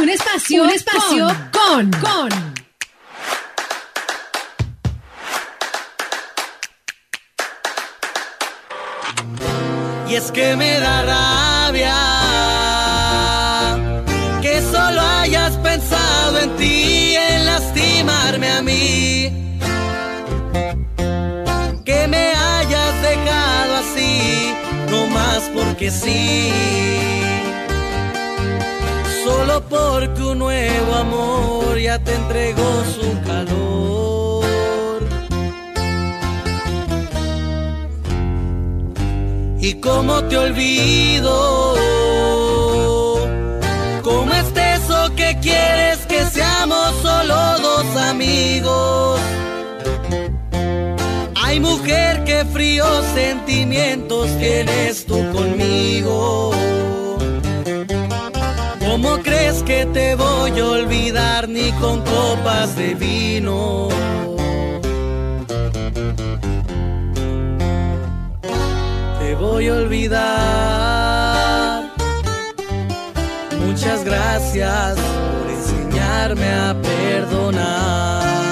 Un espacio, un espacio con, con. Y es que me da rabia que solo hayas pensado en ti, en lastimarme a mí. Que me hayas dejado así, no más porque sí. Porque un nuevo amor ya te entregó su calor. ¿Y cómo te olvido? ¿Cómo es eso que quieres que seamos solo dos amigos? Hay mujer que fríos sentimientos tienes tú conmigo. ¿Cómo crees que te voy a olvidar ni con copas de vino? Te voy a olvidar. Muchas gracias por enseñarme a perdonar.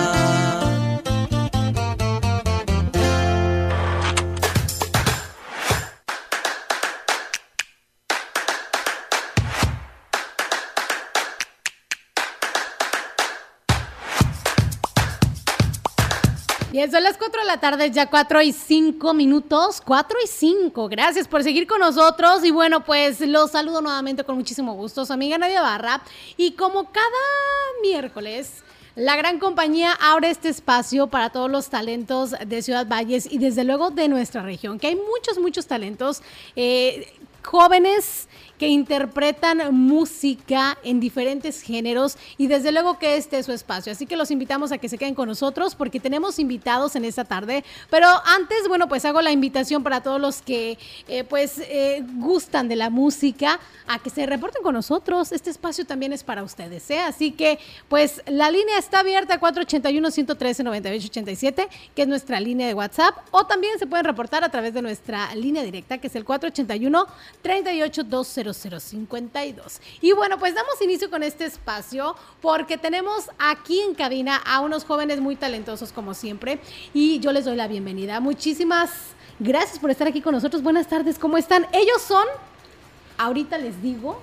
Tarde, ya 4 y 5 minutos, 4 y 5. Gracias por seguir con nosotros y bueno, pues los saludo nuevamente con muchísimo gusto, su amiga Nadia Barra. Y como cada miércoles, la gran compañía abre este espacio para todos los talentos de Ciudad Valles y desde luego de nuestra región, que hay muchos, muchos talentos eh, jóvenes que interpretan música en diferentes géneros y desde luego que este es su espacio. Así que los invitamos a que se queden con nosotros porque tenemos invitados en esta tarde. Pero antes, bueno, pues hago la invitación para todos los que eh, pues eh, gustan de la música a que se reporten con nosotros. Este espacio también es para ustedes, ¿eh? Así que pues la línea está abierta 481-113-9887, que es nuestra línea de WhatsApp, o también se pueden reportar a través de nuestra línea directa, que es el 481 3820 0052. Y bueno, pues damos inicio con este espacio porque tenemos aquí en cabina a unos jóvenes muy talentosos como siempre y yo les doy la bienvenida. Muchísimas gracias por estar aquí con nosotros. Buenas tardes, ¿cómo están? Ellos son, ahorita les digo,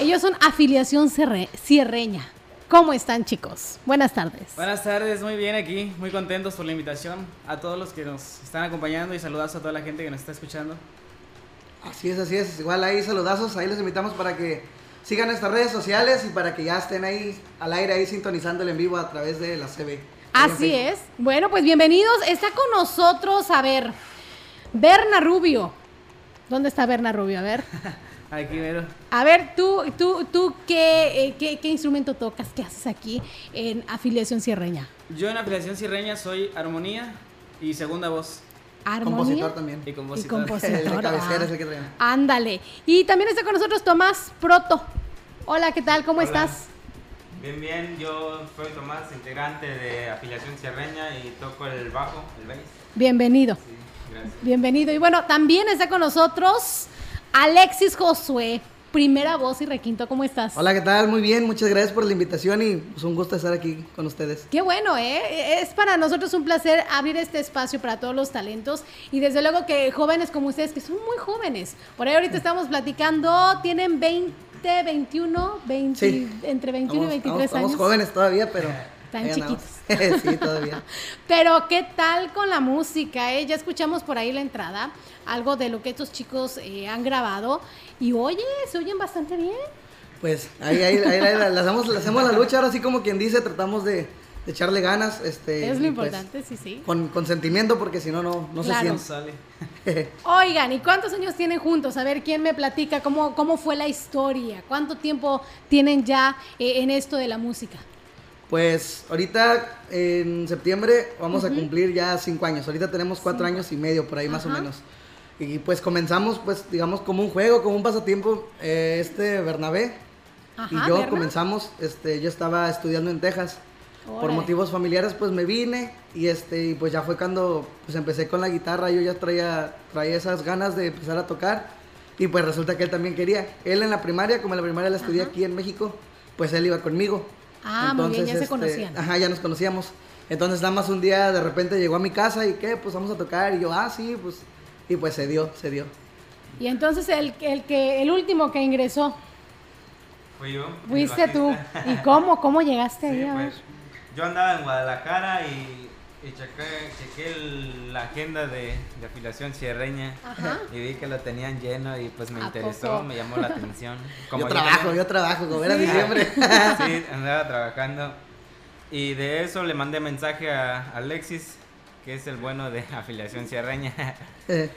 ellos son afiliación cierreña. ¿Cómo están chicos? Buenas tardes. Buenas tardes, muy bien aquí, muy contentos por la invitación a todos los que nos están acompañando y saludos a toda la gente que nos está escuchando. Así es, así es. Igual ahí saludazos, ahí los invitamos para que sigan nuestras redes sociales y para que ya estén ahí al aire, ahí sintonizando el en vivo a través de la CB. Así es. Bueno, pues bienvenidos. Está con nosotros, a ver, Berna Rubio. ¿Dónde está Berna Rubio? A ver. Aquí, mero. A ver, tú, tú, tú ¿qué, eh, qué, qué instrumento tocas? ¿Qué haces aquí en Afiliación Cierreña? Yo en Afiliación Cierreña soy armonía y segunda voz. Armonía. Compositor también. Y Y compositor. compositor. El de cabecera ah. es el que. Ándale. Y también está con nosotros Tomás Proto. Hola, ¿qué tal? ¿Cómo Hola. estás? Bien, bien, yo soy Tomás, integrante de afiliación cierreña y toco el bajo, el bass. Bienvenido. Sí, gracias. Bienvenido. Y bueno, también está con nosotros Alexis Josué, primera voz y requinto. ¿Cómo estás? Hola, ¿qué tal? Muy bien, muchas gracias por la invitación y pues un gusto estar aquí con ustedes. Qué bueno, ¿eh? Es para nosotros un placer abrir este espacio para todos los talentos y desde luego que jóvenes como ustedes, que son muy jóvenes. Por ahí ahorita estamos platicando, tienen 20, 21, 20, Sí. entre 21 y Estamos- 23 estamos, años. estamos jóvenes todavía, pero... Están ahí andamos. sí, todavía. Pero ¿qué tal con la música? eh? Ya escuchamos por ahí la entrada, algo de lo que estos chicos eh, han grabado y oye, se oyen bastante bien. Pues ahí, ahí, ahí, ahí le, hacemos, le hacemos la lucha, ahora sí como quien dice, tratamos de, de echarle ganas. Este, es lo pues, importante, sí, sí. con, con sentimiento porque si no, no, no Claro. se Sale. siente. Oigan, ¿y cuántos años tienen juntos? A ver, ¿quién me platica cómo, cómo fue la historia? ¿Cuánto tiempo tienen ya eh, en esto de la música? Pues ahorita en septiembre vamos a cumplir ya cinco años. Ahorita tenemos cuatro años y medio por ahí más o menos. Y pues comenzamos pues digamos como un juego, como un pasatiempo. eh, este Bernabé Ajá, y yo comenzamos, este, yo estaba estudiando en Texas. Por motivos familiares pues me vine y este y pues ya fue cuando pues empecé con la guitarra, yo ya traía traía esas ganas de empezar a tocar y pues resulta que él también quería. Él en la primaria, como en la primaria la estudié aquí en México, pues él iba conmigo. Ah, muy bien, ya se este, conocían. Ajá, ya nos conocíamos. Entonces nada más un día de repente llegó a mi casa y qué, pues vamos a tocar. Y yo, ah, sí, pues. Y pues se dio, se dio. Y entonces el, el que el último que ingresó Fui yo. fuiste tú. ¿Y cómo? ¿Cómo llegaste Sí, ahí? Pues, yo andaba en Guadalajara y, y chequé, chequé el- la agenda de, de afiliación cierreña Ajá. y vi que lo tenían lleno y pues me ¿A interesó, poco? me llamó la atención. yo trabajo, tenía- yo trabajo, como era Sí. diciembre. Sí, andaba trabajando. Y de eso le mandé mensaje a Alexis, que es el bueno de afiliación cierreña. Eh,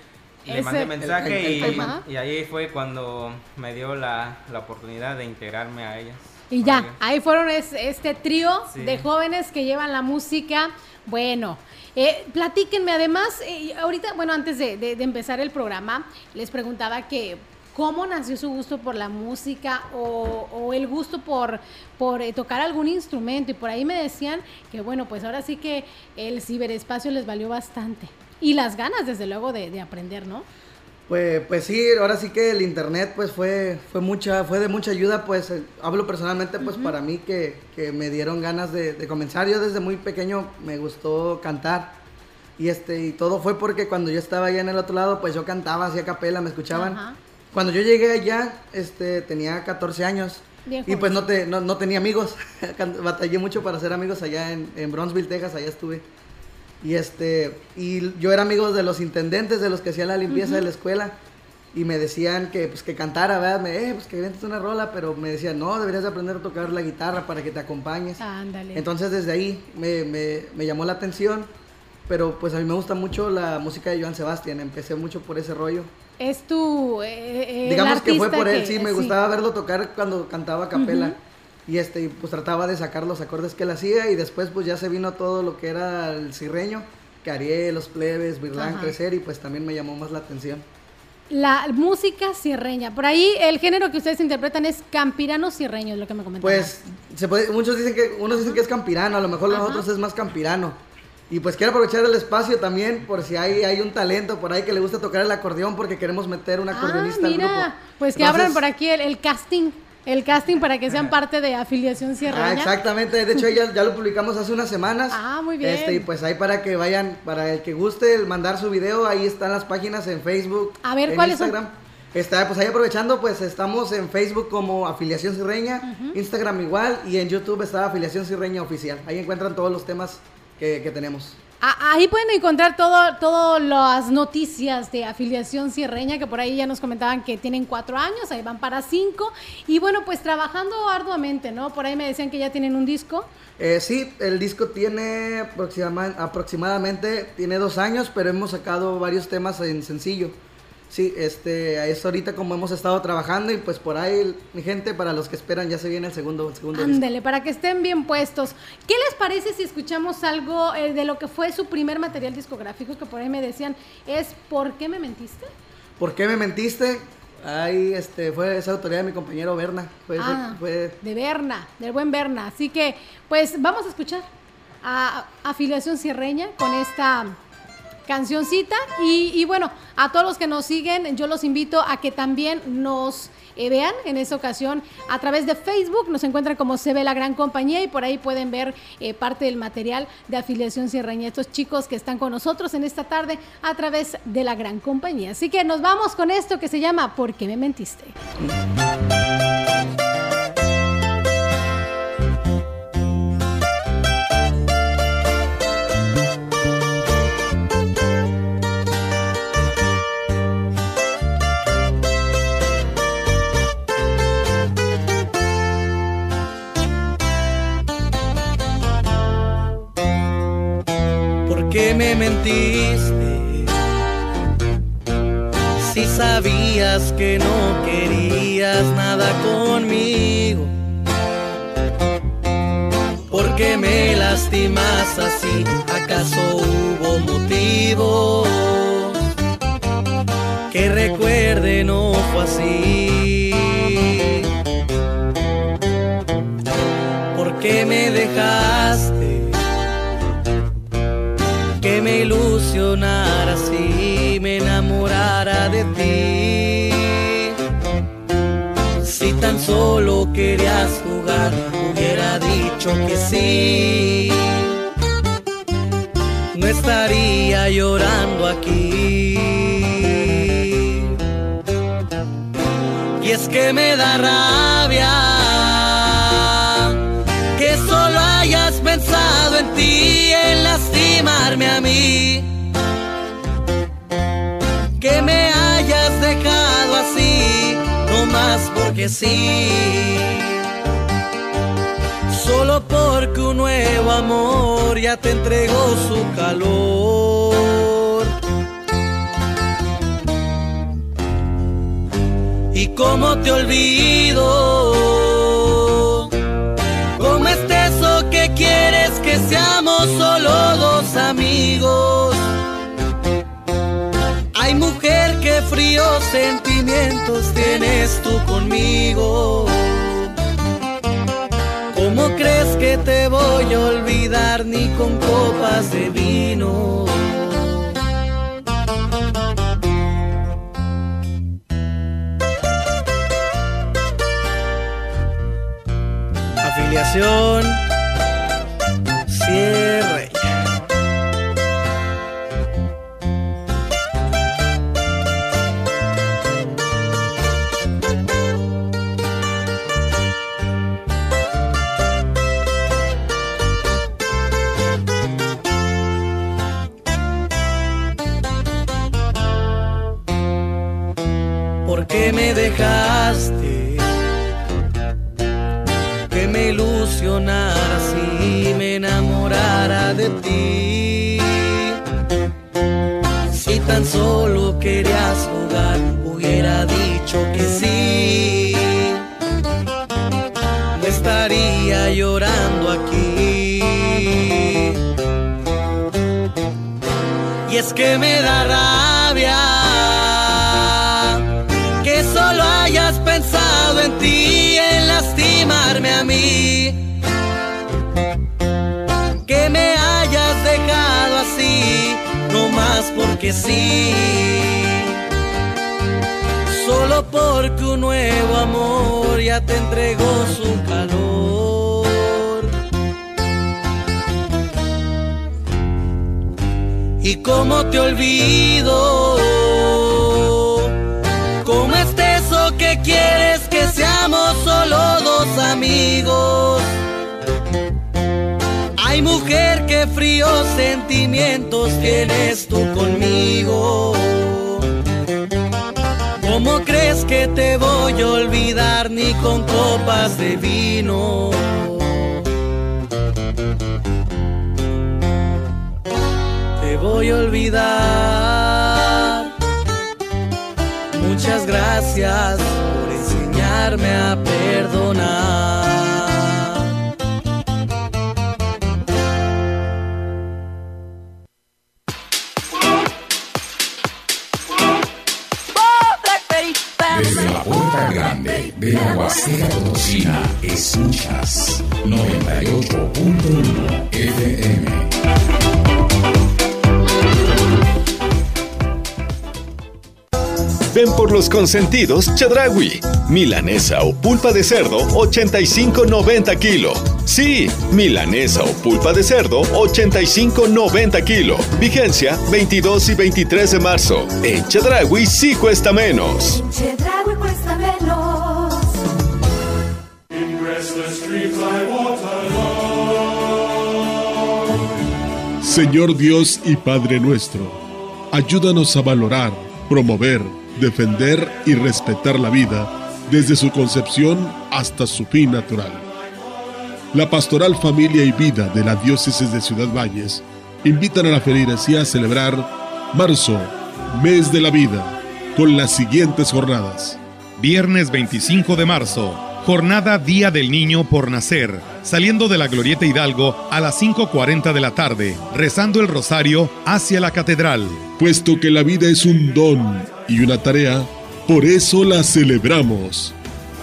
Le mandé mensaje el- el y, y ahí fue cuando me dio la, la oportunidad de integrarme a ellas. Y ya, ahí fueron es- este trío Sí. de jóvenes que llevan la música. Bueno, eh, platíquenme además, eh, ahorita, bueno, antes de, de- de empezar el programa, les preguntaba que cómo nació su gusto por la música o, o el gusto por, por eh, tocar algún instrumento. Y por ahí me decían que, bueno, pues ahora sí que el ciberespacio les valió bastante. Y las ganas, desde luego, de, de aprender, ¿no? Pues, pues sí, ahora sí que el internet pues fue, fue mucha, fue de mucha ayuda, pues eh, hablo personalmente pues para mí que, que me dieron ganas de, de comenzar. Yo desde muy pequeño me gustó cantar y este y todo fue porque cuando yo estaba allá en el otro lado pues yo cantaba, hacía capela, me escuchaban. Cuando yo llegué allá este tenía 14 años Bien y pues no, te, no, no tenía amigos, batallé mucho para hacer amigos allá en, en Bronzeville, Texas, allá estuve. Y este, y yo era amigo de los intendentes, de los que hacían la limpieza de la escuela. Y me decían que, pues, que cantara, ¿verdad? Me, eh, pues que inventes una rola, pero me decían, no, deberías de aprender a tocar la guitarra para que te acompañes. Ándale. Entonces desde ahí me, me, me llamó la atención, pero pues a mí me gusta mucho la música de Joan Sebastián, empecé mucho por ese rollo. es tu... eh, eh, Digamos el que fue por él, que- sí, me sí. gustaba verlo tocar cuando cantaba a capela. Y este, pues trataba de sacar los acordes que él hacía y después pues ya se vino todo lo que era el cirreño, que Ariel, los plebes, Virlán, Ajá. crecer y pues también me llamó más la atención. La música sierreña. Por ahí el género que ustedes interpretan es campirano sierreño, es lo que me comentaban. Pues se puede, muchos dicen que, unos dicen que es campirano, a lo mejor los Ajá. otros es más campirano. Y pues quiero aprovechar el espacio también por si hay, hay un talento por ahí que le gusta tocar el acordeón porque queremos meter un ah, acordeonista al grupo. mira, pues que Entonces- abran por aquí el, el casting, el casting para que sean parte de afiliación sierreña. Ah, exactamente. De hecho, ya, ya lo publicamos hace unas semanas. Ah, muy bien. Este, y pues ahí para que vayan, para el que guste el mandar su video, ahí están las páginas en Facebook. A ver, en ¿cuáles son? Instagram. Está, pues ahí aprovechando, pues estamos en Facebook como Afiliación Cirreña, Instagram igual, y en YouTube está Afiliación Cirreña Oficial. Ahí encuentran todos los temas que, que tenemos. Ah, Ahí pueden encontrar todo, todas las noticias de afiliación sierreña, que por ahí ya nos comentaban que tienen cuatro años, ahí van para cinco. Y bueno, pues trabajando arduamente, ¿no? Por ahí me decían que ya tienen un disco. Eh, sí, el disco tiene aproxima- aproximadamente, tiene dos años, pero hemos sacado varios temas en sencillo. Sí, este, es ahorita como hemos estado trabajando y pues por ahí, mi gente, para los que esperan, ya se viene el segundo, el segundo disco. Ándele, para que estén bien puestos. ¿Qué les parece si escuchamos algo eh, de lo que fue su primer material discográfico? Que por ahí me decían, es ¿Por qué me mentiste? ¿Por qué me mentiste? Ahí este, fue esa autoridad de mi compañero Berna. Fue, Ah, fue- de Berna, del buen Berna. Así que, pues vamos a escuchar a Afiliación Sierreña con esta cancioncita. Y, bueno, a todos los que nos siguen, yo los invito a que también nos eh, vean en esta ocasión a través de Facebook. Nos encuentran como Se ve la gran compañía y por ahí pueden ver eh, parte del material de Afiliación Sierreña. Estos chicos que están con nosotros en esta tarde a través de la gran compañía. Así que nos vamos con esto que se llama ¿Por qué me mentiste? ¿Por qué me mentiste? Si sabías que no querías nada conmigo. ¿Por qué me lastimas así? ¿Acaso hubo motivo? Que recuerde no fue así. ¿Por qué me dejaste? Si me enamorara de ti. Si tan solo querías jugar, hubiera dicho que sí. No estaría llorando aquí. Y es que me da rabia que solo hayas pensado en ti, en lastimarme a mí. Más porque sí. Solo porque un nuevo amor ya te entregó su calor. Y cómo te olvido. ¿Cómo es eso que quieres que seamos solo dos amigos? Ay mujer, qué fríos sentimientos tienes tú conmigo. ¿Cómo crees que te voy a olvidar ni con copas de vino? Afiliación. Voy olvidar. Muchas gracias por enseñarme a perdonar. Los consentidos Chedragui. Milanesa o pulpa de cerdo 85.90 kilo. Sí, milanesa o pulpa de cerdo 85.90 kilo. Vigencia 22 y 23 de marzo. En Chedragui sí cuesta menos. Chedraui cuesta menos. Señor Dios y Padre nuestro, ayúdanos a valorar, promover, defender y respetar la vida desde su concepción hasta su fin natural. La Pastoral Familia y Vida de la Diócesis de Ciudad Valles invitan a la feligresía a celebrar marzo, mes de la vida, con las siguientes jornadas. Viernes 25 de marzo, jornada Día del Niño por Nacer, saliendo de la Glorieta Hidalgo a las 5.40 de la tarde, rezando el rosario hacia la catedral. Puesto que la vida es un don y una tarea, por eso la celebramos.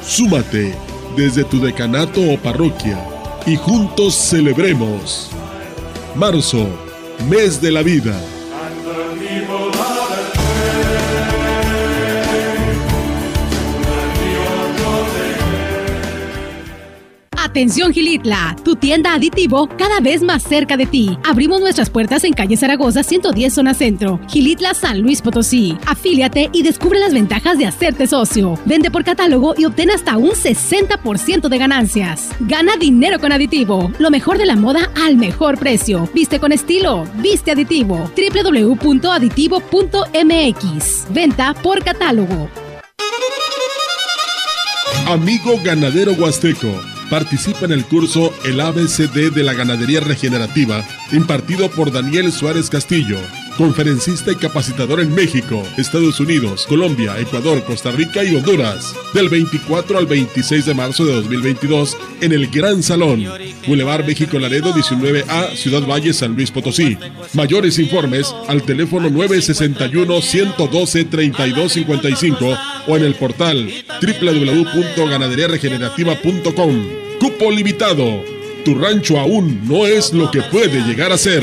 Súmate desde tu decanato o parroquia y juntos celebremos. Marzo, mes de la vida. Atención Gilitla, tu tienda aditivo cada vez más cerca de ti. Abrimos nuestras puertas en calle Zaragoza 110 zona centro, Gilitla San Luis Potosí. Afíliate y descubre las ventajas de hacerte socio. Vende por catálogo y obtén hasta un 60% de ganancias. Gana dinero con aditivo, lo mejor de la moda al mejor precio. Viste con estilo, viste aditivo. www.aditivo.mx. Venta por catálogo. Amigo ganadero huasteco, participa en el curso El ABCD de la Ganadería Regenerativa, impartido por Daniel Suárez Castillo, conferencista y capacitador en México, Estados Unidos, Colombia, Ecuador, Costa Rica y Honduras, del 24 al 26 de marzo de 2022 en el Gran Salón, Boulevard México Laredo 19A, Ciudad Valle, San Luis Potosí. Mayores informes al teléfono 961-112-3255 o en el portal www.ganaderiaregenerativa.com. Cupo limitado. Tu rancho aún no es lo que puede llegar a ser.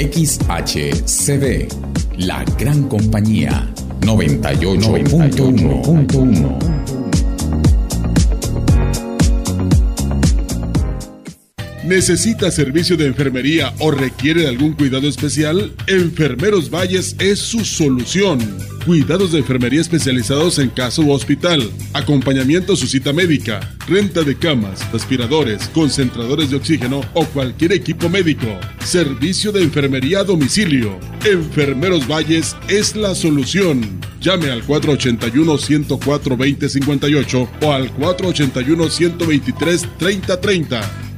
XHCD, la gran compañía, 98.1. ¿Necesita servicio de enfermería o requiere de algún cuidado especial? Enfermeros Valles es su solución. Cuidados de enfermería especializados en caso u hospital, acompañamiento a su cita médica, renta de camas, respiradores, concentradores de oxígeno o cualquier equipo médico. Servicio de enfermería a domicilio. Enfermeros Valles es la solución. Llame al 481-104-2058 o al 481-123-3030.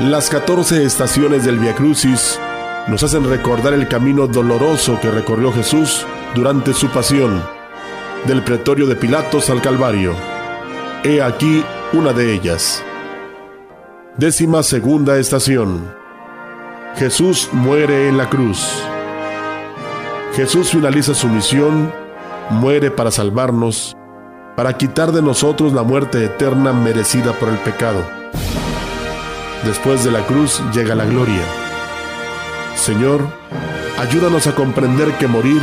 Las 14 estaciones del Via Crucis nos hacen recordar el camino doloroso que recorrió Jesús durante su pasión, del pretorio de Pilatos al Calvario. He aquí una de ellas. Décima segunda estación. Jesús muere en la cruz. Jesús finaliza su misión, muere para salvarnos, para quitar de nosotros la muerte eterna merecida por el pecado. Después de la cruz llega la gloria. Señor, ayúdanos a comprender que morir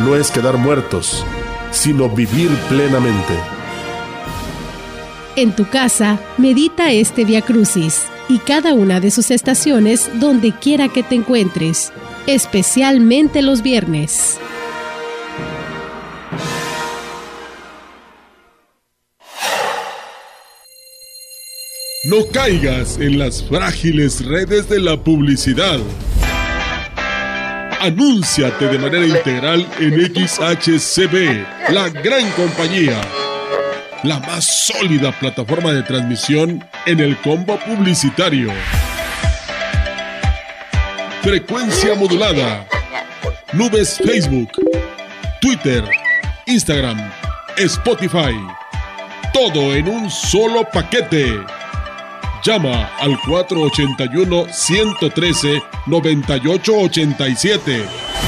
no es quedar muertos, sino vivir plenamente. En tu casa, medita este Via Crucis y cada una de sus estaciones donde quiera que te encuentres, especialmente los viernes. No caigas en las frágiles redes de la publicidad. Anúnciate de manera integral en XHCB, la gran compañía. La más sólida plataforma de transmisión en el combo publicitario. Frecuencia modulada. Nubes Facebook, Twitter, Instagram, Spotify. Todo en un solo paquete. Llama al 481-113-9887.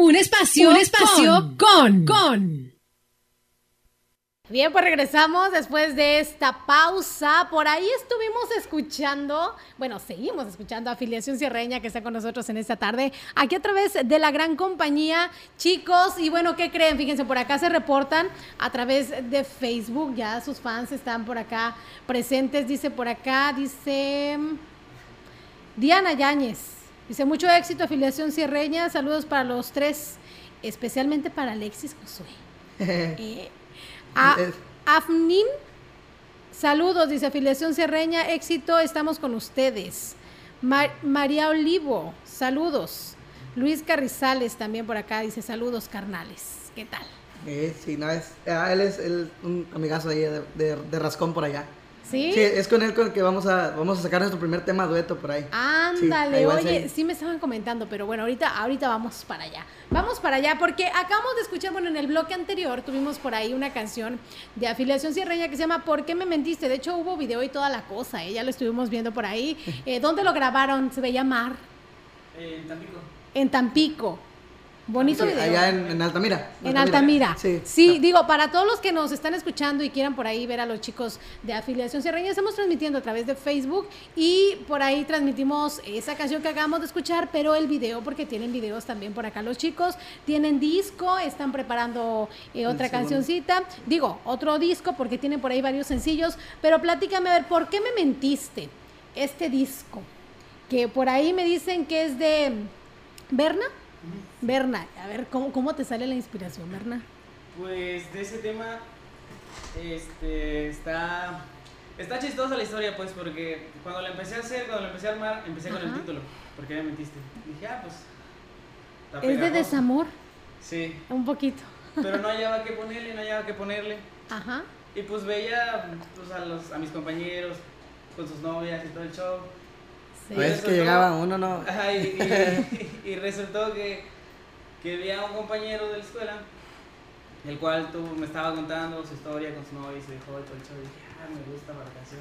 Un espacio, un espacio con, con. Bien, pues regresamos después de esta pausa. Por ahí estuvimos escuchando, bueno, seguimos escuchando a Afiliación Cierreña que está con nosotros en esta tarde, aquí a través de la gran compañía. Chicos, y bueno, ¿qué creen? Fíjense, por acá se reportan a través de Facebook, ya sus fans están por acá presentes. Dice por acá, dice Diana Yáñez, dice mucho éxito, Afiliación Cierreña. Saludos para los tres, especialmente para Alexis Josué. Eh, a Afnin, saludos, dice afiliación Cerreña, éxito, estamos con ustedes. María Olivo, saludos. Luis Carrizales también por acá dice saludos carnales. ¿Qué tal? Eh, sí, no, es, ah, él es un amigazo ahí de, de Rascón por allá. ¿Sí? es con él con el que vamos a, vamos a sacar nuestro primer tema dueto por ahí. Ándale, oye, sí me estaban comentando, pero bueno, ahorita, ahorita vamos para allá. Vamos para allá porque acabamos de escuchar, bueno, en el bloque anterior tuvimos por ahí una canción de afiliación cierreña que se llama ¿Por qué me mentiste? De hecho hubo video y toda la cosa, ¿eh? ya lo estuvimos viendo por ahí. Eh, ¿Dónde lo grabaron? ¿Se veía mar? en Tampico. En Tampico. Bonito video. Allá en, Altamira. En Altamira. Sí, sí digo, para todos los que nos están escuchando y quieran por ahí ver a los chicos de Afiliación Sierreña, estamos transmitiendo a través de Facebook y por ahí transmitimos esa canción que acabamos de escuchar, pero el video, porque tienen videos también por acá los chicos, tienen disco, están preparando eh, otra cancioncita, digo, otro disco porque tienen por ahí varios sencillos, pero platícame a ver, ¿por qué me mentiste este disco? Que por ahí me dicen que es de Berna. Berna, a ver, ¿cómo, ¿cómo te sale la inspiración, Berna? Pues de ese tema, este, está, está chistosa la historia, pues, porque cuando la empecé a hacer, cuando la empecé a armar, empecé con el título, porque me mentiste. dije, ah, pues... ¿Es de desamor? Sí. Un poquito. Pero no hallaba qué ponerle, no hallaba qué ponerle. Ajá. Y pues veía pues, a, los, a mis compañeros con sus novias y todo el show. Sí. A veces que llegaba uno, ¿no? Ajá, y, y resultó que que vi a un compañero de la escuela, el cual tú me estaba contando su historia con su novia y su hijo y todo el show, y dije, ah, me gusta la canción.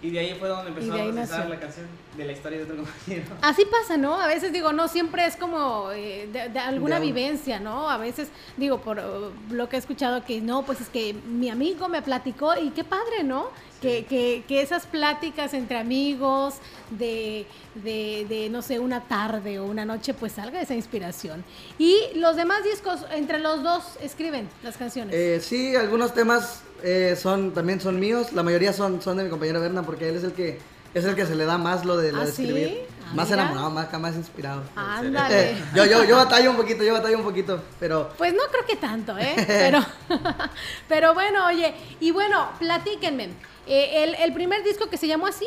Y de ahí fue donde empezó a procesar la canción de la historia de otro compañero. Así pasa, ¿no? A veces digo, no siempre es como eh, de, alguna vivencia, ¿no? A veces digo, por uh, lo que he escuchado, que no, pues es que mi amigo me platicó y qué padre, ¿no? Que, que, que, esas pláticas entre amigos de, de, de, no sé, una tarde o una noche, pues salga esa inspiración. Y los demás discos, entre los dos, escriben las canciones. Eh, sí, algunos temas eh, son también son míos, la mayoría son, son de mi compañero Berna, porque él es el que es el que se le da más lo de, lo ¿Ah, de escribir. ¿sí? más enamorado, más, más inspirado. Ándale. yo, yo, yo batallo un poquito, yo batallo un poquito, pero... Pues no creo que tanto, ¿eh? Pero, pero bueno, oye, y bueno, platíquenme. Eh, el, el primer disco que se llamó así,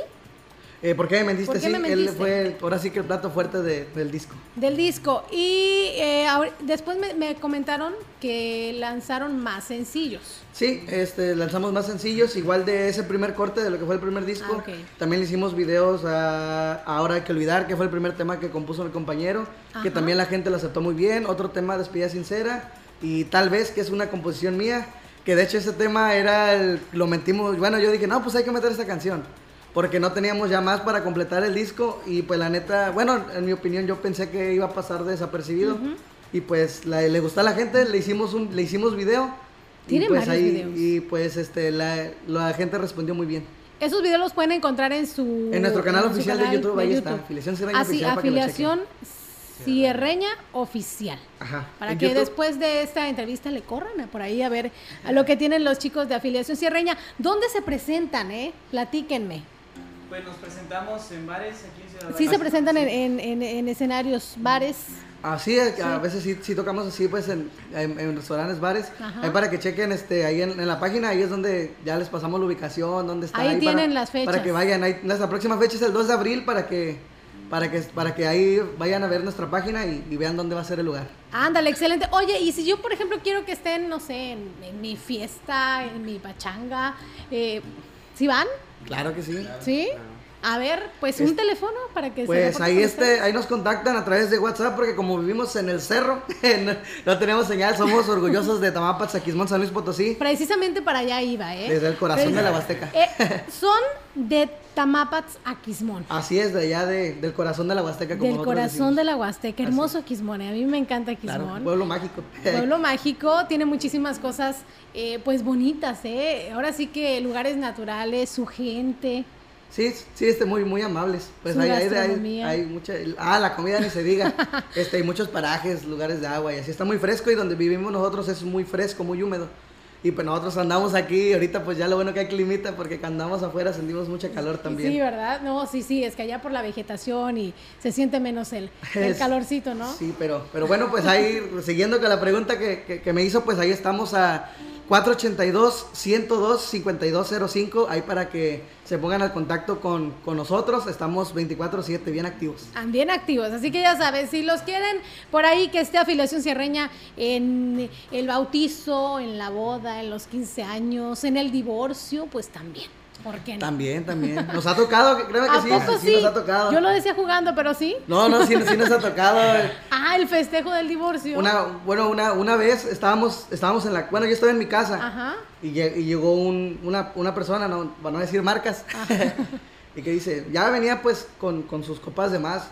eh, ¿Por qué me mentiste? sí, él fue ahora sí que el plato fuerte del disco. Del disco. Y eh, después me, comentaron que lanzaron más sencillos. Sí, este, lanzamos más sencillos, igual de ese primer corte de lo que fue el primer disco. Ah, también le hicimos videos a Ahora hay que olvidar, que fue el primer tema que compuso mi compañero, que también la gente lo aceptó muy bien. Otro tema, Despedida Sincera, y tal vez, que es una composición mía, que de hecho ese tema era, el, lo metimos, bueno, yo dije, no, pues hay que meter esta canción porque no teníamos ya más para completar el disco y pues la neta, bueno, en mi opinión yo pensé que iba a pasar desapercibido y pues le gustó a la gente, le hicimos un le hicimos video y pues ahí videos. y pues este la, la, gente respondió muy bien. Esos videos los pueden encontrar en su en nuestro canal oficial de YouTube, ahí está, afiliación Cierreña Así, oficial afiliación Cierreña oficial. Ajá. Para que después de esta entrevista le corran por ahí a ver a lo que tienen los chicos de afiliación Cierreña. ¿Dónde se presentan, eh? Platíquenme. Pues nos presentamos en bares aquí en Ciudad Sí, se presentan en, en, en, escenarios, bares. Así, a veces sí, sí, tocamos así, pues en, en restaurantes, bares. Ahí para que chequen este, ahí en, la página, ahí es donde ya les pasamos la ubicación, dónde está. Ahí, tienen las fechas. Para que vayan, ahí, nuestra próxima fecha es el 2 de abril para que, para que, para que ahí vayan a ver nuestra página y, vean dónde va a ser el lugar. Ándale, excelente. Oye, y si yo, por ejemplo, quiero que estén, no sé, en, mi fiesta, en mi pachanga, eh, ¿sí van? Claro que sí. ¿Sí? A ver, pues un teléfono para que Pues ahí este, ahí nos contactan a través de WhatsApp porque como vivimos en el cerro, no, no tenemos señal, somos orgullosos de Tamapas, Aquismón, San Luis Potosí, Precisamente para allá iba, ¿eh? desde el corazón de la Huasteca. Eh, son de Tamapats a Quismón. Así es, de allá de- del corazón de la Huasteca. Como Del corazón decimos. de la Huasteca, hermoso Quismón. eh, A mí me encanta Claro, Quismón. pueblo mágico. Pueblo mágico, tiene muchísimas cosas eh, pues bonitas, ¿eh? Ahora sí que lugares naturales, su gente. Sí, sí, este, muy, muy amables. Pues hay, hay, hay, mucha. Ah, la comida ni se diga. este, hay muchos parajes, lugares de agua y así. Está muy fresco y donde vivimos nosotros es muy fresco, muy húmedo. Y pues nosotros andamos aquí, y ahorita pues ya lo bueno que hay climita porque cuando andamos afuera sentimos mucha calor también. Sí, ¿verdad? No, sí, sí, es que allá por la vegetación y se siente menos el, el calorcito, ¿no? Sí, pero, pero bueno, pues ahí, siguiendo con la pregunta que, que- que me hizo, pues ahí estamos a 482-102-5205, ahí para que se pongan al contacto con, con nosotros, estamos 24/7 bien activos. Están bien activos, así que ya sabes, si los quieren por ahí que esté afiliación cierreña en el bautizo, en la boda, en los 15 años, en el divorcio, pues también. ¿Por qué no? También, también. Nos ha tocado, créeme que ¿A sí, poco sí, sí? nos ha tocado. Yo lo decía jugando, pero sí. No, no, sí, sí nos ha tocado. Ah, el festejo del divorcio. Una, bueno, una, una vez estábamos, estábamos en la, bueno, yo estaba en mi casa Ajá. y, lle- y llegó un- una, una persona, no, para no decir marcas, y que dice, ya venía pues con, con sus copas de más.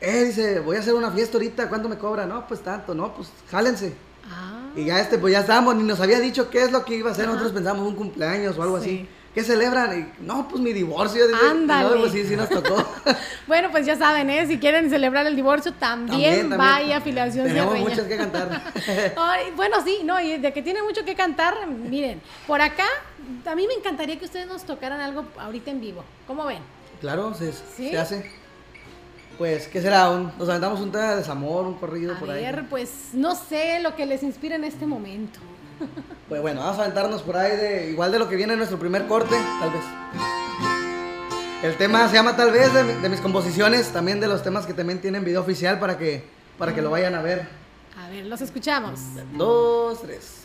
Eh, dice, voy a hacer una fiesta ahorita, ¿cuánto me cobra? No, pues tanto, no, pues jálense. Ah. Y ya este, pues ya estábamos, ni nos había dicho qué es lo que iba a hacer, nosotros pensamos un cumpleaños o algo Sí. así. ¿Qué celebran? Y, no, pues mi divorcio. Y Ándale. no, pues sí, sí nos tocó. Bueno, pues ya saben, ¿eh? Si quieren celebrar el divorcio, también, vaya afiliación Tenemos cierreña. muchas que cantar. Ay, bueno, sí, no, y de que tiene mucho que cantar, miren, por acá, a mí me encantaría que ustedes nos tocaran algo ahorita en vivo. ¿Cómo ven? Claro, se, ¿Sí? se hace. Pues, ¿qué será? Un- nos aventamos un tema de desamor, un corrido A por ahí. ver, pues no sé lo que les inspira en este momento. Pues bueno, vamos a aventarnos por ahí de igual de lo que viene en nuestro primer corte, tal vez. El tema se llama tal vez de, de mis composiciones, también de los temas que también tienen video oficial para que, para que lo vayan a ver. A ver, los escuchamos. Dos, tres.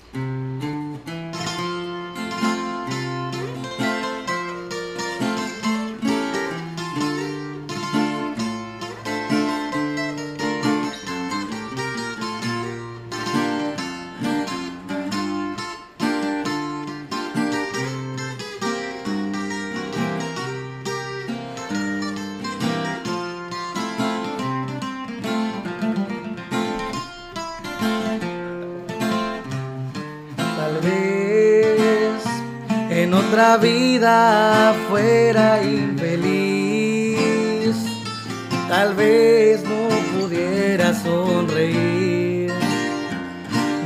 Otra vida fuera infeliz. Tal vez no pudiera sonreír.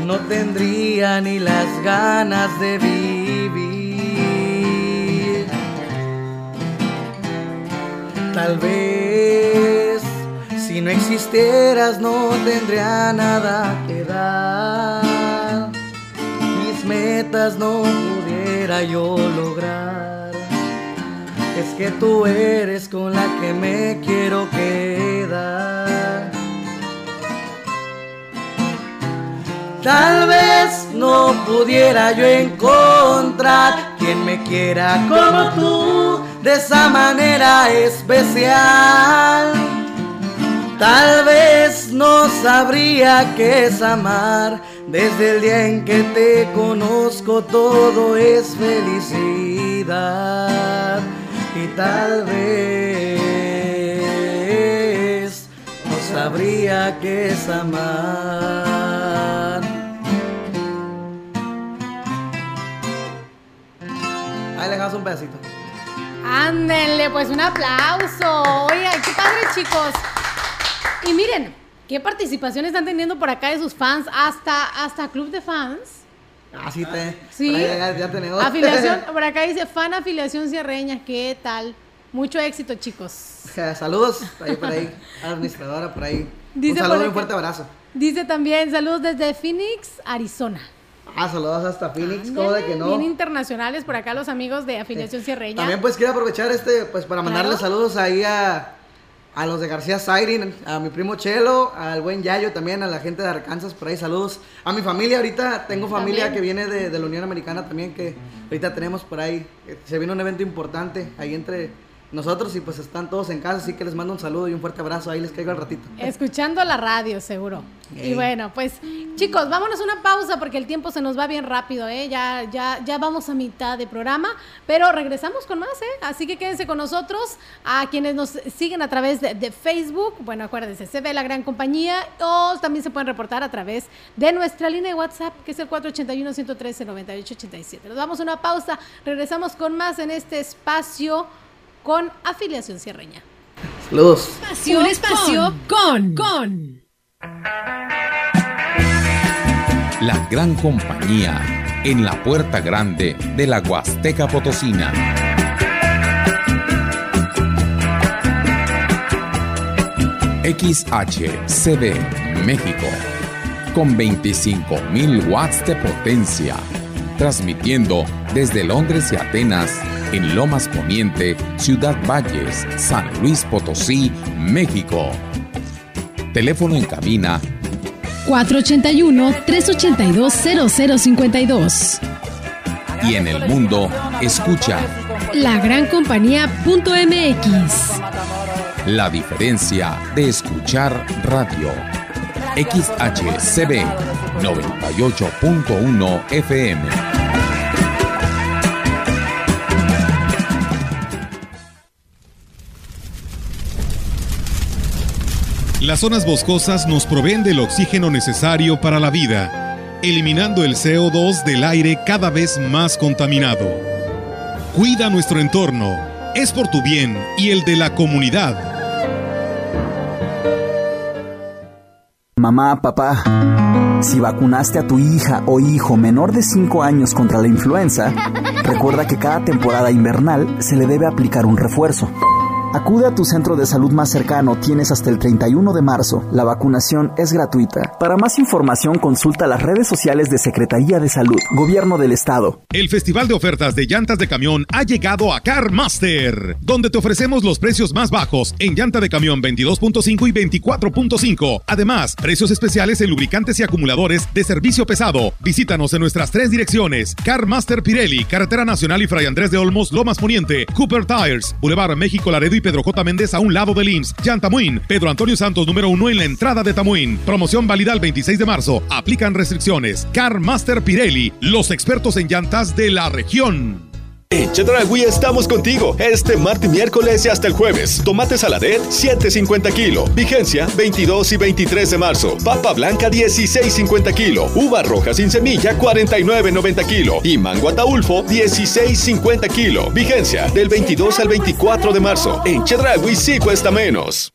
No tendría ni las ganas de vivir. Tal vez si no existieras no tendría nada que dar. Mis metas no yo lograr. Es que tú eres con la que me quiero quedar. Tal vez no pudiera yo encontrar quien me quiera como tú, de esa manera especial. Tal vez no sabría qué es amar, desde el día en que te conozco todo es felicidad. Y tal vez no sabría qué es amar. Ahí le un pedacito. Ándenle, pues un aplauso. Oigan, qué padre, chicos. Y miren, qué participación están teniendo por acá de sus fans, hasta, hasta club de fans. Así te. Sí. por ahí ya, ya tenemos. Afiliación, por acá dice fan afiliación cierreña, ¿qué tal? Mucho éxito, chicos. Saludos ahí por ahí, administradora por ahí. Dice un saludo y un fuerte abrazo. Dice también saludos desde Phoenix, Arizona. Ah, saludos hasta Phoenix, ¿cómo de que no? Bien internacionales por acá los amigos de afiliación cierreña. También pues quiero aprovechar este, pues para mandarle Claro. saludos ahí a, a los de García Siren, a mi primo Chelo, al buen Yayo también, a la gente de Arkansas, por ahí saludos. A mi familia ahorita, tengo familia También. que viene de, de la Unión Americana también, que ahorita tenemos por ahí, eh, se viene un evento importante ahí entre nosotros y pues están todos en casa, así que les mando un saludo y un fuerte abrazo. Ahí les caigo al ratito. Escuchando la radio, seguro. Y bueno, pues chicos, vámonos a una pausa porque el tiempo se nos va bien rápido, ¿eh? Ya, ya, ya vamos a mitad de programa, pero regresamos con más, ¿eh? Así que quédense con nosotros. A quienes nos siguen a través de, de Facebook, bueno, acuérdense, se ve la gran compañía o también se pueden reportar a través de nuestra línea de WhatsApp, que es el 481-113-9887. Nos damos una pausa, regresamos con más en este espacio con afiliación cierreña. Saludos. Espacio, un espacio con, con. La gran compañía en la puerta grande de la Huasteca Potosina. XHCD México con 25.000 watts de potencia, transmitiendo desde Londres y Atenas en Lomas Poniente, Ciudad Valles, San Luis Potosí, México. Teléfono en cabina 481-382-0052. y en el mundo escucha Lagrancompañía.mx. la diferencia de escuchar radio. XHCB 98.1 FM. Las zonas boscosas nos proveen del oxígeno necesario para la vida, eliminando el CO2 del aire cada vez más contaminado. Cuida nuestro entorno, es por tu bien y el de la comunidad. Mamá, papá, si vacunaste a tu hija o hijo menor de 5 años contra la influenza, recuerda que cada temporada invernal se le debe aplicar un refuerzo. Acude a tu centro de salud más cercano, tienes hasta el 31 de marzo. La vacunación es gratuita. Para más información consulta las redes sociales de Secretaría de Salud, Gobierno del Estado. El Festival de Ofertas de Llantas de Camión ha llegado a CarMaster, donde te ofrecemos los precios más bajos en llanta de camión 22.5 y 24.5. Además, precios especiales en lubricantes y acumuladores de servicio pesado. Visítanos en nuestras tres direcciones: CarMaster Pirelli, Carretera Nacional y Fray Andrés de Olmos, Lomas Poniente, Cooper Tires, Boulevard México Laredo y Pedro J. Méndez a un lado del IMSS. Llantamuin, Pedro Antonio Santos número uno en la entrada de Tamuín. Promoción válida el 26 de marzo. Aplican restricciones. CarMaster Pirelli, los expertos en llantas de la región. En Chedragui estamos contigo este martes, miércoles y hasta el jueves. Tomate saladet 7.50 kilo. Vigencia 22 y 23 de marzo. Papa blanca 16.50 kilo. Uva roja sin semilla 49.90 kilo. Y mango ataulfo 16.50 kilo. Vigencia del 22 al 24 de marzo. En Chedragui sí cuesta menos.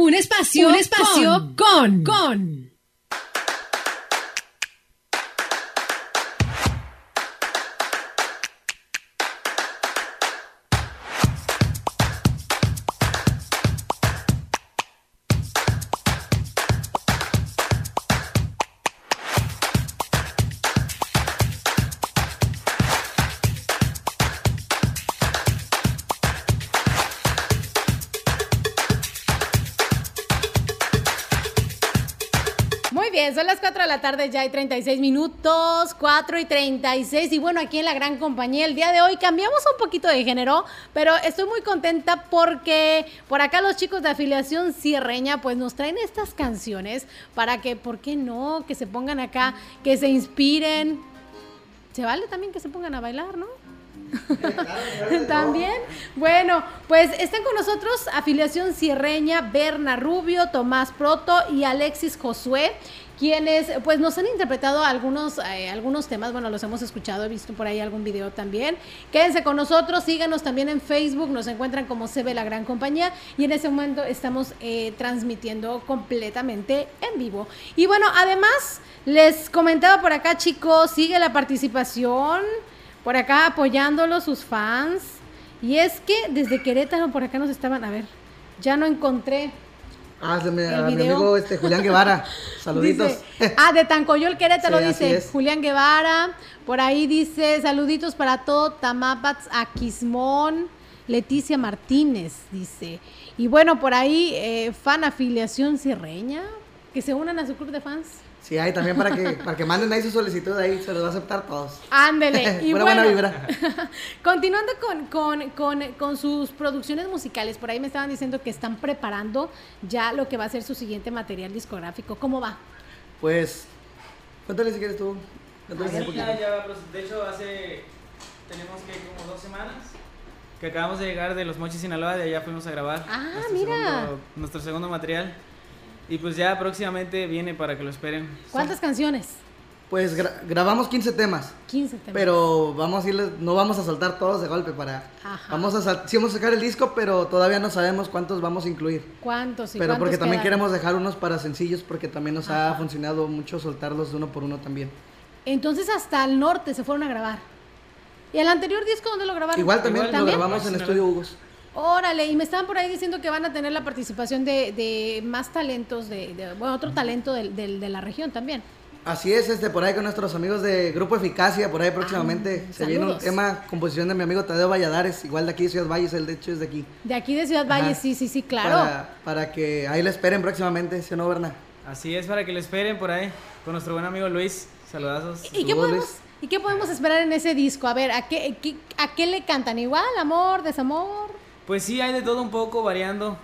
Un espacio, un espacio con, con. Son las 4 de la tarde, ya hay 36 minutos, 4 y 36. Y bueno, aquí en la gran compañía, el día de hoy cambiamos un poquito de género, pero estoy muy contenta porque por acá los chicos de afiliación cierreña pues nos traen estas canciones para que, ¿por qué no? Que se pongan acá, que se inspiren. Se vale también que se pongan a bailar, ¿no? También. Bueno, pues están con nosotros afiliación cierreña, Berna Rubio, Tomás Proto y Alexis Josué, quienes pues nos han interpretado algunos, eh, algunos temas, bueno, los hemos escuchado, he visto por ahí algún video también. Quédense con nosotros, síganos también en Facebook, nos encuentran como Se ve la gran compañía y en ese momento estamos eh, transmitiendo completamente en vivo. Y bueno, además les comentaba por acá chicos, sigue la participación por acá apoyándolo sus fans. Y es que desde Querétaro por acá nos estaban, a ver, ya no encontré. Ah, se me, a mi amigo este, Julián Guevara. Saluditos. Dice, ah, de Tancoyol Querétaro Sí, dice. Julián Guevara. Por ahí dice saluditos para todo Tamapats, Aquismón, Leticia Martínez, dice. Y bueno, por ahí, eh, fan afiliación Sirreña, que se unan a su club de fans. Sí, hay también para que, para que manden ahí su solicitud, ahí se los va a aceptar todos. Ándele. Y Pura bueno, buena vibra. continuando con, con, con, con sus producciones musicales, por ahí me estaban diciendo que están preparando ya lo que va a ser su siguiente material discográfico. ¿Cómo va? Pues, cuéntale si quieres tú. Cuéntale Sí, un ya, pues, de hecho, hace. Tenemos que como dos semanas que acabamos de llegar de Los Mochis, Sinaloa, de allá fuimos a grabar. Ah, nuestro mira. segundo- nuestro segundo material. Y pues ya próximamente viene para que lo esperen. ¿Cuántas canciones? Pues gra- grabamos 15 temas. 15 temas. Pero vamos a irles, no vamos a soltar todos de golpe para. Ajá. Vamos a sal- sí vamos a sacar el disco, pero todavía no sabemos cuántos vamos a incluir. ¿Cuántos? y pero porque también quedan? queremos dejar unos para sencillos porque también nos ha funcionado mucho soltarlos de uno por uno también. Entonces hasta el norte se fueron a grabar. ¿Y el anterior disco dónde lo grabaron? Igual también lo grabamos en Estudio Hugos. Órale, y me estaban por ahí diciendo que van a tener la participación de, de más talentos, de, de- bueno, otro talento del- del- de la región también. Así es, este por ahí con nuestros amigos de Grupo Eficacia, por ahí próximamente se viene un Ah, tema, composición de mi amigo Tadeo Valladares, igual de aquí de Ciudad Valles, él de hecho es de aquí. De aquí de Ciudad Ajá. Valle, sí, sí, sí, claro. Para, para que ahí lo esperen próximamente, ¿sí o no, Berna? Así es, para que lo esperen por ahí con nuestro buen amigo Luis. Saludazos. ¿Y qué, podemos, ¿Y qué podemos esperar en ese disco? A ver, ¿a qué, qué- ¿a qué le cantan? ¿Igual? ¿Amor? ¿Desamor? Pues sí, hay de todo un poco variando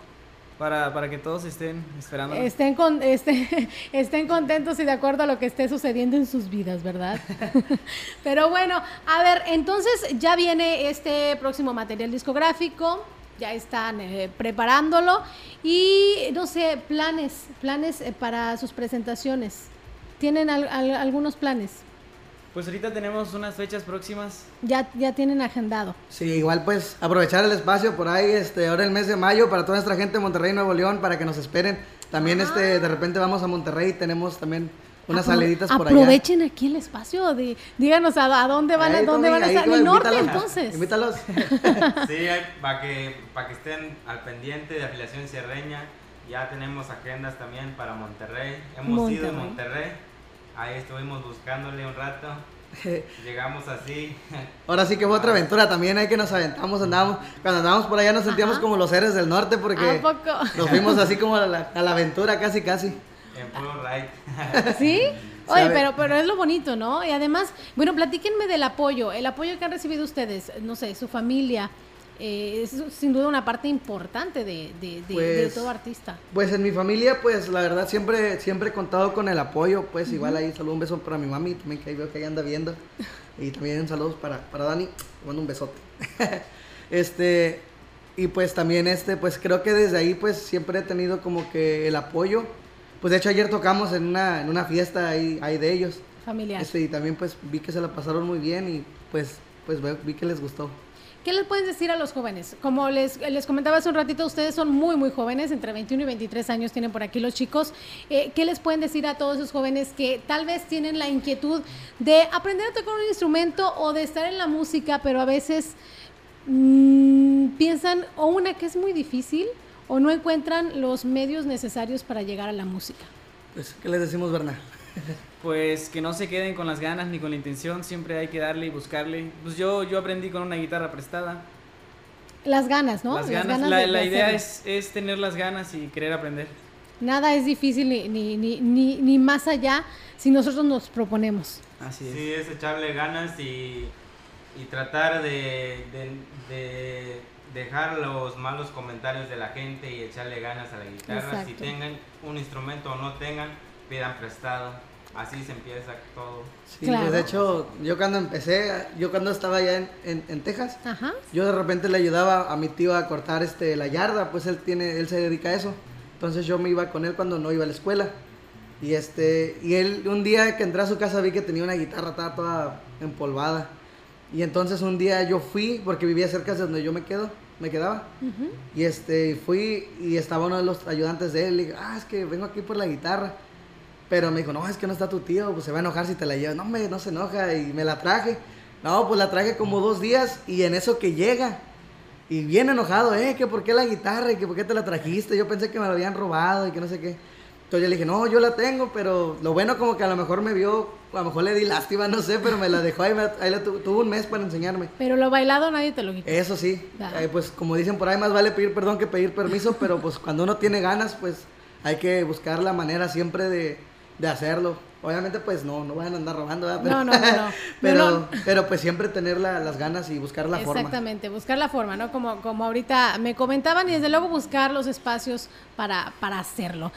para, para que todos estén esperando. Estén, con, este, estén contentos y de acuerdo a lo que esté sucediendo en sus vidas, ¿verdad? Pero bueno, a ver, entonces ya viene este próximo material discográfico, ya están eh, preparándolo y no sé, planes, planes eh, para sus presentaciones. ¿Tienen al- al- algunos planes? Pues ahorita tenemos unas fechas próximas. Ya, ya tienen agendado. Sí, igual pues aprovechar el espacio por ahí, este, ahora el mes de mayo para toda nuestra gente de Monterrey, Nuevo León, para que nos esperen. También este, de repente vamos a Monterrey, tenemos también unas Apro- saliditas por allá. Aprovechen aquí el espacio, de, díganos a, a dónde van, a, Ahí, dónde Tommy, van a estar. En el invítalos. norte, entonces. Invítalos. Sí, para que, para que estén al pendiente de afiliación sierreña. Ya tenemos agendas también para Monterrey. Hemos ido en Monterrey. Ahí estuvimos buscándole un rato. Llegamos así. Ahora sí que fue otra aventura también, ahí que nos aventamos, andábamos, cuando andábamos por allá nos sentíamos como los héroes del norte porque nos fuimos así como a la, a la aventura casi casi. En puro ride. ¿Sí? Oye, pero, pero es lo bonito, ¿no? Y además, bueno, platíquenme del apoyo, el apoyo que han recibido ustedes, no sé, su familia, eh, es sin duda una parte importante de, de- de- de Pues, todo artista. Pues en mi familia, pues la verdad siempre, siempre he contado con el apoyo, pues igual ahí saludo un beso para mi mami, también que ahí veo que ahí anda viendo. Y también saludos para, para Dani, mando un besote. este, y pues también este, pues creo que desde ahí pues siempre he tenido como que el apoyo. Pues de hecho ayer tocamos en una, en una fiesta ahí, ahí de ellos. Familiar. Este, y también pues vi que se la pasaron muy bien y pues, pues vi que les gustó. ¿Qué les pueden decir a los jóvenes? Como les, les comentaba hace un ratito, ustedes son muy, muy jóvenes, entre 21 y 23 años tienen por aquí los chicos. Eh, ¿Qué les pueden decir a todos esos jóvenes que tal vez tienen la inquietud de aprender a tocar un instrumento o de estar en la música, pero a veces mm, piensan o una que es muy difícil o no encuentran los medios necesarios para llegar a la música? Pues, ¿qué les decimos, Berna? Pues que no se queden con las ganas ni con la intención, siempre hay que darle y buscarle. Pues yo, yo aprendí con una guitarra prestada. Las ganas, ¿no? Las ganas, la, de- la de idea hacerlo. es, es tener las ganas y querer aprender. Nada es difícil ni, ni, ni, ni, ni más allá si nosotros nos proponemos. Así es. Sí, es echarle ganas y, y tratar de, de- de dejar los malos comentarios de la gente y echarle ganas a la guitarra. Si Exacto. tengan un instrumento o no tengan, pidan prestado. Así se empieza todo. Sí, pues de hecho, yo cuando empecé, yo cuando estaba allá en, en, en Texas, Ajá. yo de repente le ayudaba a mi tío a cortar este la yarda, pues él tiene, él se dedica a eso. Entonces yo me iba con él cuando no iba a la escuela. Y este, y él un día que entré a su casa vi que tenía una guitarra estaba toda empolvada. Y entonces un día yo fui, porque vivía cerca de donde yo me quedo, me quedaba. Y este, fui y estaba uno de los ayudantes de él. Le dije, ah, es que vengo aquí por la guitarra. Pero me dijo, no, es que no está tu tío, pues se va a enojar si te la llevas. No, me, no se enoja. Y me la traje. No, pues la traje como dos días y en eso que llega, Y bien enojado, eh, que por qué la guitarra y que por qué te la trajiste. Yo pensé que me la habían robado y que no sé qué. Entonces yo le dije, no, yo la tengo, pero lo bueno como que a lo mejor me vio, a lo mejor le di lástima, no sé, pero me la dejó ahí, me- ahí la tu- tuvo un mes para enseñarme. Pero lo bailado nadie te lo quita. Eso sí, eh, pues como dicen por ahí, más vale pedir perdón que pedir permiso, pero pues cuando uno tiene ganas, pues hay que buscar la manera siempre de, de hacerlo. Obviamente pues no, no van a andar robando, ¿verdad? No, no, no, no. pero, No, pero pues siempre tener la- las ganas y buscar la forma. Exactamente, buscar la forma, ¿no? Como, como ahorita me comentaban y desde luego buscar los espacios para, para hacerlo.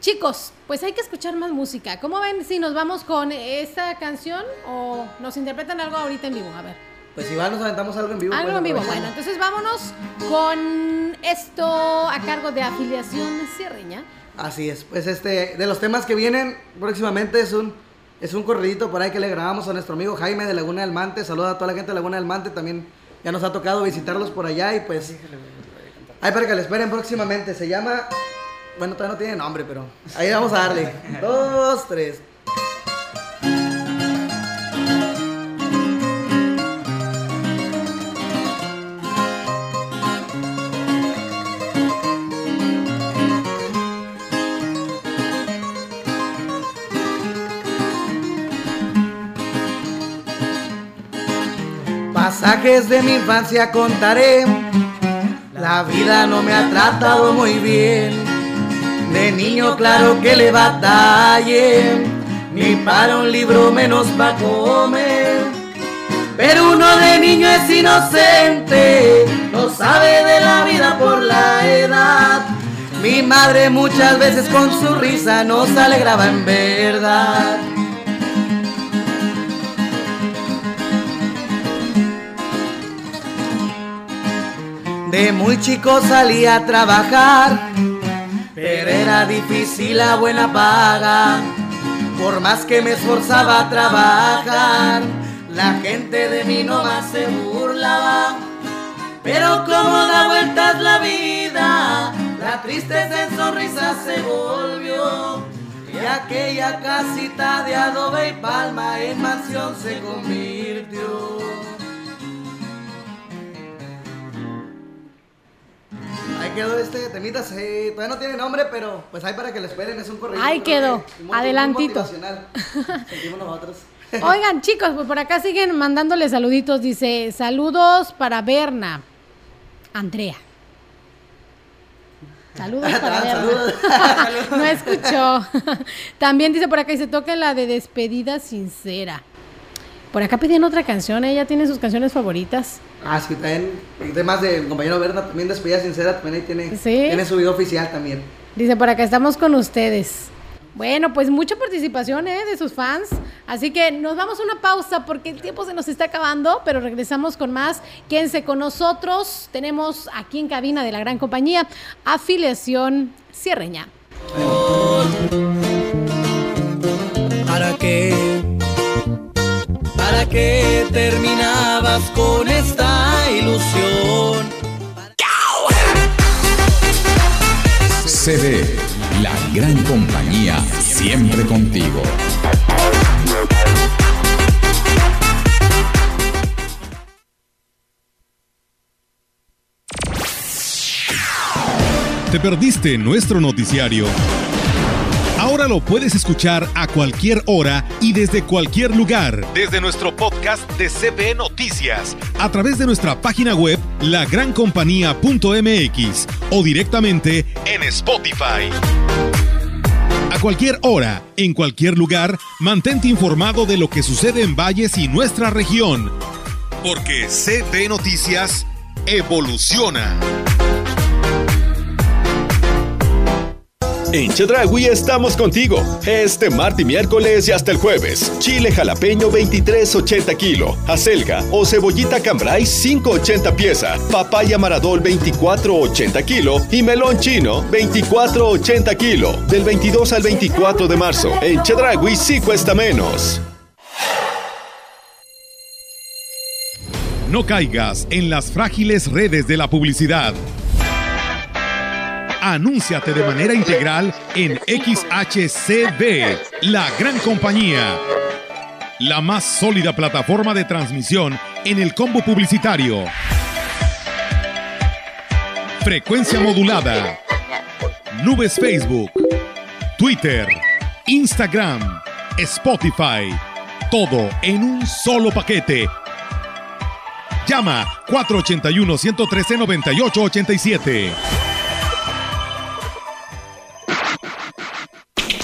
Chicos, pues hay que escuchar más música. ¿Cómo ven si nos vamos con esta canción o nos interpretan algo ahorita en vivo? A ver. Pues igual nos aventamos algo en vivo. Algo pues, en vivo. Bueno, entonces vámonos con esto a cargo de afiliación cierreña. Así es, pues este, de los temas que vienen próximamente es un, es un corridito por ahí que le grabamos a nuestro amigo Jaime de Laguna del Mante. Saluda a toda la gente de Laguna del Mante, también ya nos ha tocado visitarlos por allá y pues... Ahí para que le esperen próximamente, se llama... Bueno, todavía no tiene nombre, pero ahí vamos a darle. Dos, tres. Pasajes de mi infancia contaré. La vida no me ha tratado muy bien. De niño claro que le batallé. Ni para un libro menos para comer. Pero uno de niño es inocente. No sabe de la vida por la edad. Mi madre muchas veces con su risa nos alegraba en verdad. De muy chico salí a trabajar, pero era difícil la buena paga. Por más que me esforzaba a trabajar, la gente de mí no más se burlaba. Pero como da vueltas la vida, la tristeza en sonrisa se volvió. Y aquella casita de adobe y palma en mansión se convirtió. Ahí quedó este temita, sí, todavía no tiene nombre, pero pues ahí para que lo esperen, es un correo. Ahí quedó, adelantito. Sentimos nosotros. Oigan, chicos, pues por acá siguen mandándole saluditos. Dice, saludos para Berna. Andrea. Saludos para Saludos. Berna. no escuchó. También dice por acá, y se toca la de despedida sincera. Por acá pedían otra canción, ella tiene sus canciones favoritas. Ah, sí, también, temas del compañero Berna, también despedida sincera, también ahí tiene, Sí. tiene su video oficial también. Dice, por acá estamos con ustedes. Bueno, pues mucha participación ¿eh? de sus fans. Así que nos vamos a una pausa porque el tiempo se nos está acabando, pero regresamos con más. Quédense con nosotros. Tenemos aquí en cabina de la gran compañía Afiliación Cierreña. ¿Para qué terminabas con esta ilusión? CD, la gran compañía, siempre contigo. ¿Te perdiste nuestro noticiario? Ahora lo puedes escuchar a cualquier hora y desde cualquier lugar. Desde nuestro podcast de CB Noticias. A través de nuestra página web, lagrancompañía.mx o directamente en Spotify. A cualquier hora, en cualquier lugar, mantente informado de lo que sucede en Valles y nuestra región. Porque CB Noticias evoluciona. En Chedragui estamos contigo. Este martes y miércoles y hasta el jueves. Chile jalapeño 23.80 kilo. Acelga o cebollita cambray 5.80 pieza. Papaya maradol 24.80 kilo. Y melón chino 24.80 kilo. Del 22 al 24 de marzo. En Chedragui sí cuesta menos. No caigas en las frágiles redes de la publicidad. Anúnciate de manera integral en XHCB, la gran compañía. La más sólida plataforma de transmisión en el combo publicitario. Frecuencia modulada. Nubes Facebook, Twitter, Instagram, Spotify. Todo en un solo paquete. Llama 481-113-9887.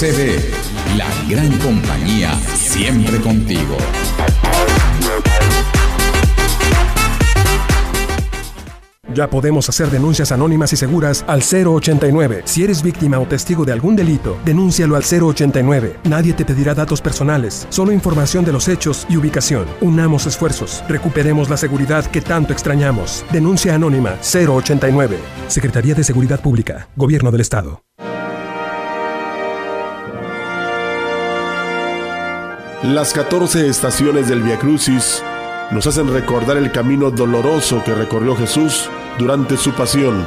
CD, la gran compañía, siempre contigo. Ya podemos hacer denuncias anónimas y seguras al 089. Si eres víctima o testigo de algún delito, denúncialo al 089. Nadie te pedirá datos personales, solo información de los hechos y ubicación. Unamos esfuerzos, recuperemos la seguridad que tanto extrañamos. Denuncia anónima 089. Secretaría de Seguridad Pública, Gobierno del Estado. Las 14 estaciones del Via Crucis nos hacen recordar el camino doloroso que recorrió Jesús durante su pasión,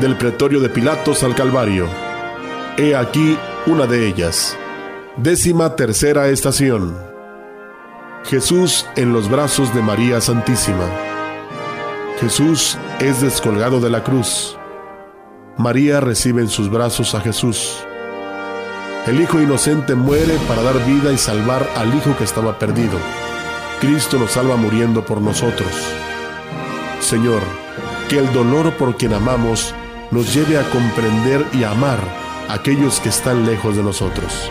del pretorio de Pilatos al Calvario. He aquí una de ellas. Décima tercera estación. Jesús en los brazos de María Santísima. Jesús es descolgado de la cruz. María recibe en sus brazos a Jesús. El Hijo inocente muere para dar vida y salvar al Hijo que estaba perdido. Cristo nos salva muriendo por nosotros. Señor, que el dolor por quien amamos nos lleve a comprender y amar a aquellos que están lejos de nosotros.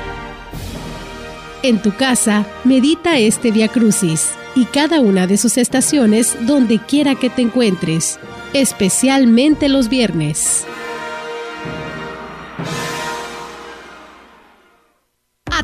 En tu casa, medita este Via Crucis y cada una de sus estaciones donde quiera que te encuentres, especialmente los viernes.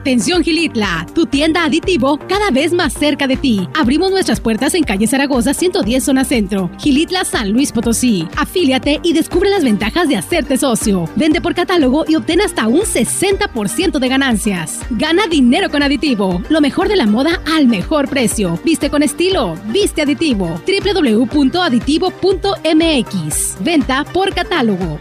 Atención Gilitla, tu tienda aditivo cada vez más cerca de ti. Abrimos nuestras puertas en calle Zaragoza 110 zona centro, Gilitla San Luis Potosí. Afíliate y descubre las ventajas de hacerte socio. Vende por catálogo y obtén hasta un 60% de ganancias. Gana dinero con aditivo, lo mejor de la moda al mejor precio. Viste con estilo, viste aditivo. www.aditivo.mx. Venta por catálogo.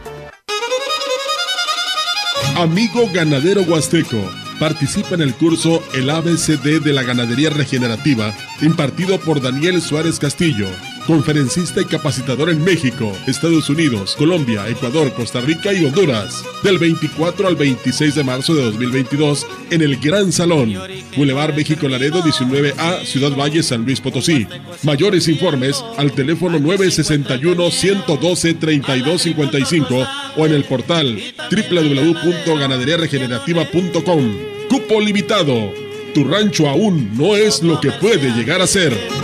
Amigo ganadero huasteco, participa en el curso El ABCD de la Ganadería Regenerativa, impartido por Daniel Suárez Castillo, conferencista y capacitador en México, Estados Unidos, Colombia, Ecuador, Costa Rica y Honduras, del 24 al 26 de marzo de 2022 en el Gran Salón, Boulevard México Laredo 19A, Ciudad Valle, San Luis Potosí. Mayores informes al teléfono 961-112-3255 o en el portal www.ganaderiaregenerativa.com. Cupo limitado. Tu rancho aún no es lo que puede llegar a ser.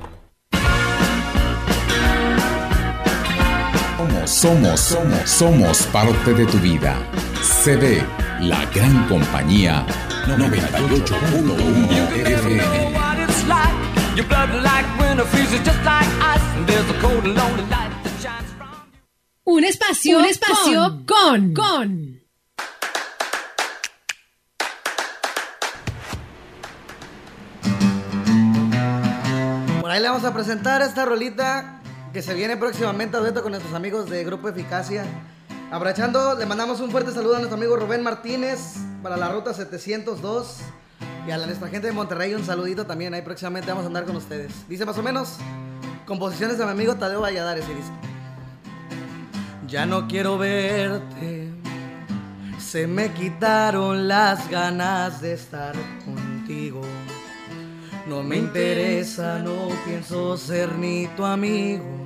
Somos, somos, somos parte de tu vida. CD, la gran compañía 98.1 FM. Un espacio, un espacio con, con. Por ahí le vamos a presentar esta rolita que se viene próximamente a dueto con nuestros amigos de Grupo Eficacia. Abrachando, le mandamos un fuerte saludo a nuestro amigo Rubén Martínez para la ruta 702. Y a la- nuestra gente de Monterrey un saludito también. Ahí próximamente vamos a andar con ustedes. Dice más o menos, composiciones de mi amigo Tadeo Valladares. Y dice, ya no quiero verte. Se me quitaron las ganas de estar contigo. No me interesa, no pienso ser ni tu amigo.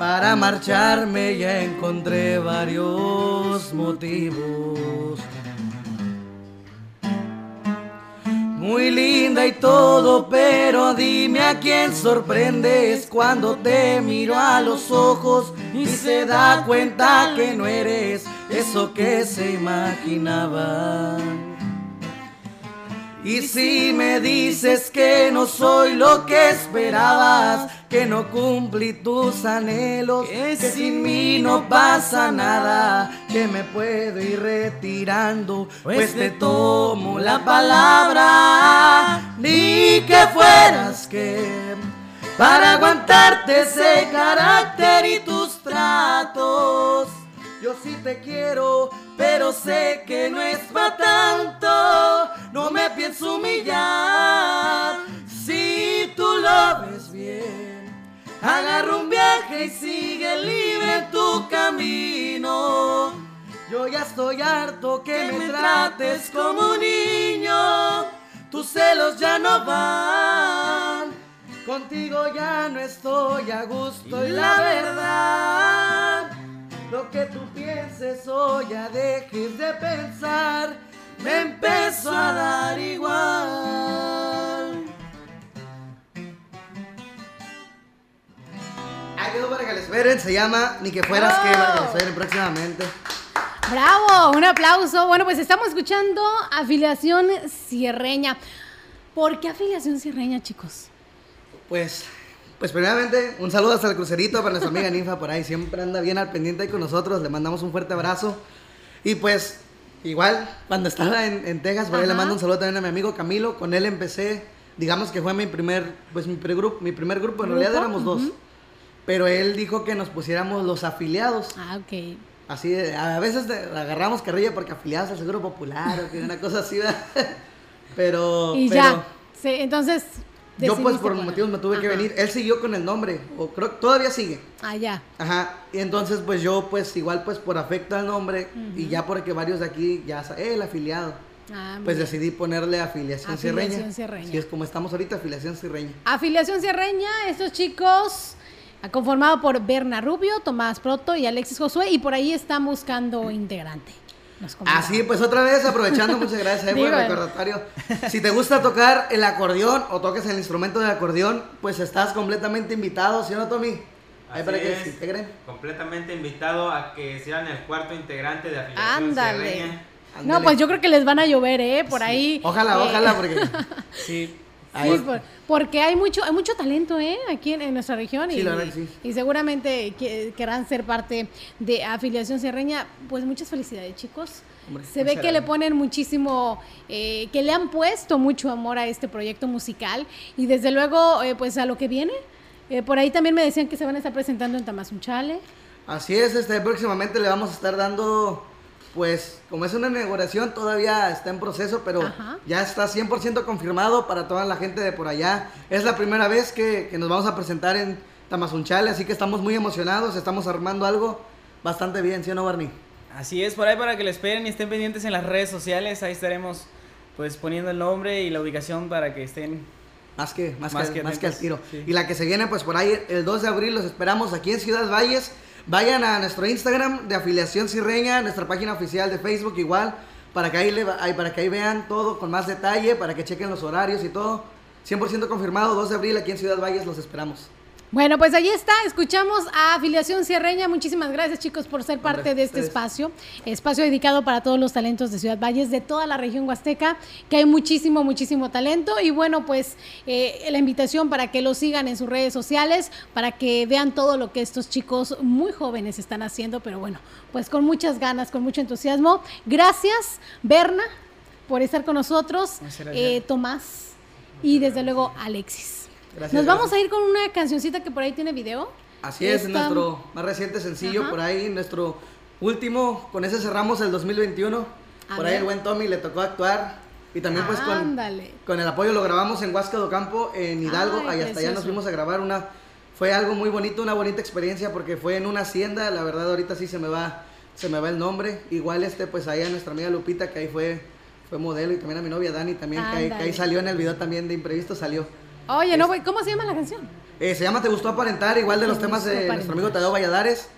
Para marcharme ya encontré varios motivos. Muy linda y todo, pero dime a quién sorprendes cuando te miro a los ojos y se da cuenta que no eres eso que se imaginaba. Y si me dices que no soy lo que esperabas, que no cumplí tus anhelos, que sin mí no pasa nada, que me puedo ir retirando, pues te tomo la palabra, ni que fueras que para aguantarte ese carácter y tus tratos. Yo sí te quiero, pero sé que no es para tanto. No me pienso humillar si tú lo ves bien. Agarra un viaje y sigue libre tu camino. Yo ya estoy harto que me trates como un niño. Tus celos ya no van. Contigo ya no estoy a gusto y la verdad. Lo que tú pienses o ya dejes de pensar, me empezó a dar igual. Ahí quedó para que les esperen, se llama Ni que fueras que para que esperen próximamente. Bravo, un aplauso. Bueno, pues estamos escuchando afiliación cierreña. ¿Por qué afiliación cierreña, chicos? Pues, pues primeramente, un saludo hasta el crucerito para nuestra amiga Ninfa por ahí. Siempre anda bien al pendiente ahí con nosotros. Le mandamos un fuerte abrazo. Y pues, igual, cuando estaba en, en Texas, por ahí le mando un saludo también a mi amigo Camilo. Con él empecé, digamos que fue mi primer, pues mi primer grupo, mi primer grupo. En realidad éramos dos. Ujú. Pero él dijo que nos pusiéramos los afiliados. Ah, ok. Así, a veces agarramos carrilla porque afiliados al Seguro Popular o que una cosa así, ¿verdad? Pero, Y pero ya. Sí, entonces. Yo pues por poner- motivos me tuve que venir. Él siguió con el nombre, o creo que todavía sigue. Ah, ya. Ajá, y entonces pues yo pues igual pues por afecto al nombre y ya porque varios de aquí ya eh, el afiliado. Ah, pues decidí ponerle afiliación, Afiliación cirreña. Cierreña. Así es como estamos ahorita, afiliación cirreña. Afiliación Cierreña, estos chicos, ah, conformado por Berna Rubio, Tomás Proto y Alexis Josué, y por ahí están buscando integrante. Así pues otra vez aprovechando, muchas gracias eh, por el recordatorio. Si te gusta tocar el acordeón o tocas el instrumento del acordeón, pues estás completamente invitado, ¿sí o no, Tommy? Ahí para que es. se integren. Completamente invitado a que sean el cuarto integrante de afiliación Ándale. Cierreña. No, pues yo creo que les van a llover, ¿eh? Por ahí. Ojalá, eh, ojalá, porque Sí. Sí, por- porque hay mucho, hay mucho talento, ¿eh? Aquí en, en nuestra región y, Sí, verdad que sí. y seguramente que- querrán ser parte de afiliación Cierreña. Pues muchas felicidades, chicos. Hombre, Se ve que le ponen muchísimo, eh, que le han puesto mucho amor a este proyecto musical y desde luego, eh, pues a lo que viene. Eh, por ahí también me decían que se van a estar presentando en Tamazunchale. Así es, este, próximamente le vamos a estar dando, pues, como es una inauguración, todavía está en proceso, pero Ajá. ya está 100% confirmado para toda la gente de por allá. Es la primera vez que, que nos vamos a presentar en Tamazunchale, así que estamos muy emocionados, estamos armando algo bastante bien, ¿sí o no, Barney? Así es, por ahí para que lo esperen y estén pendientes en las redes sociales. Ahí estaremos pues poniendo el nombre y la ubicación para que estén Más que, más Más que, que más que al tiro. sí. Y la que se viene, pues por ahí, el 2 de abril los esperamos aquí en Ciudad Valles. Vayan a nuestro Instagram de afiliación Cirreña, nuestra página oficial de Facebook igual, para que ahí, le, para que ahí vean todo con más detalle, para que chequen los horarios y todo. 100% confirmado, 2 de abril aquí en Ciudad Valles los esperamos. Bueno, pues allí está, escuchamos a Afiliación Cierreña. Muchísimas gracias chicos por ser parte de este espacio, espacio dedicado para todos los talentos de Ciudad Valles, de toda la región huasteca, que hay muchísimo, muchísimo talento. Y bueno, pues eh, la invitación para que lo sigan en sus redes sociales, para que vean todo lo que estos chicos muy jóvenes están haciendo, pero bueno, pues con muchas ganas, con mucho entusiasmo. Gracias, Berna, por estar con nosotros, eh, Tomás y desde luego Alexis. Gracias, Nos vamos a ir con una cancioncita que por ahí tiene video. Así es, Esta- nuestro más reciente sencillo, Ajá. por ahí nuestro último, con ese cerramos el 2021. A por ahí ver. el buen Tommy le tocó actuar. Y también pues con, con el apoyo lo grabamos en Huasca do Campo, en Hidalgo, Ay, y hasta allá nos fuimos a grabar una... Fue algo muy bonito, una bonita experiencia porque fue en una hacienda, la verdad ahorita sí se me va, se me va el nombre. Igual este pues allá nuestra amiga Lupita que ahí fue, fue modelo y también a mi novia Dani también, que ahí, que ahí salió en el video también de imprevisto, salió. Oye, no, güey, ¿cómo se llama la canción? Eh, se llama Te gustó aparentar, igual de los Te temas de nuestro amigo Tadeo Valladares.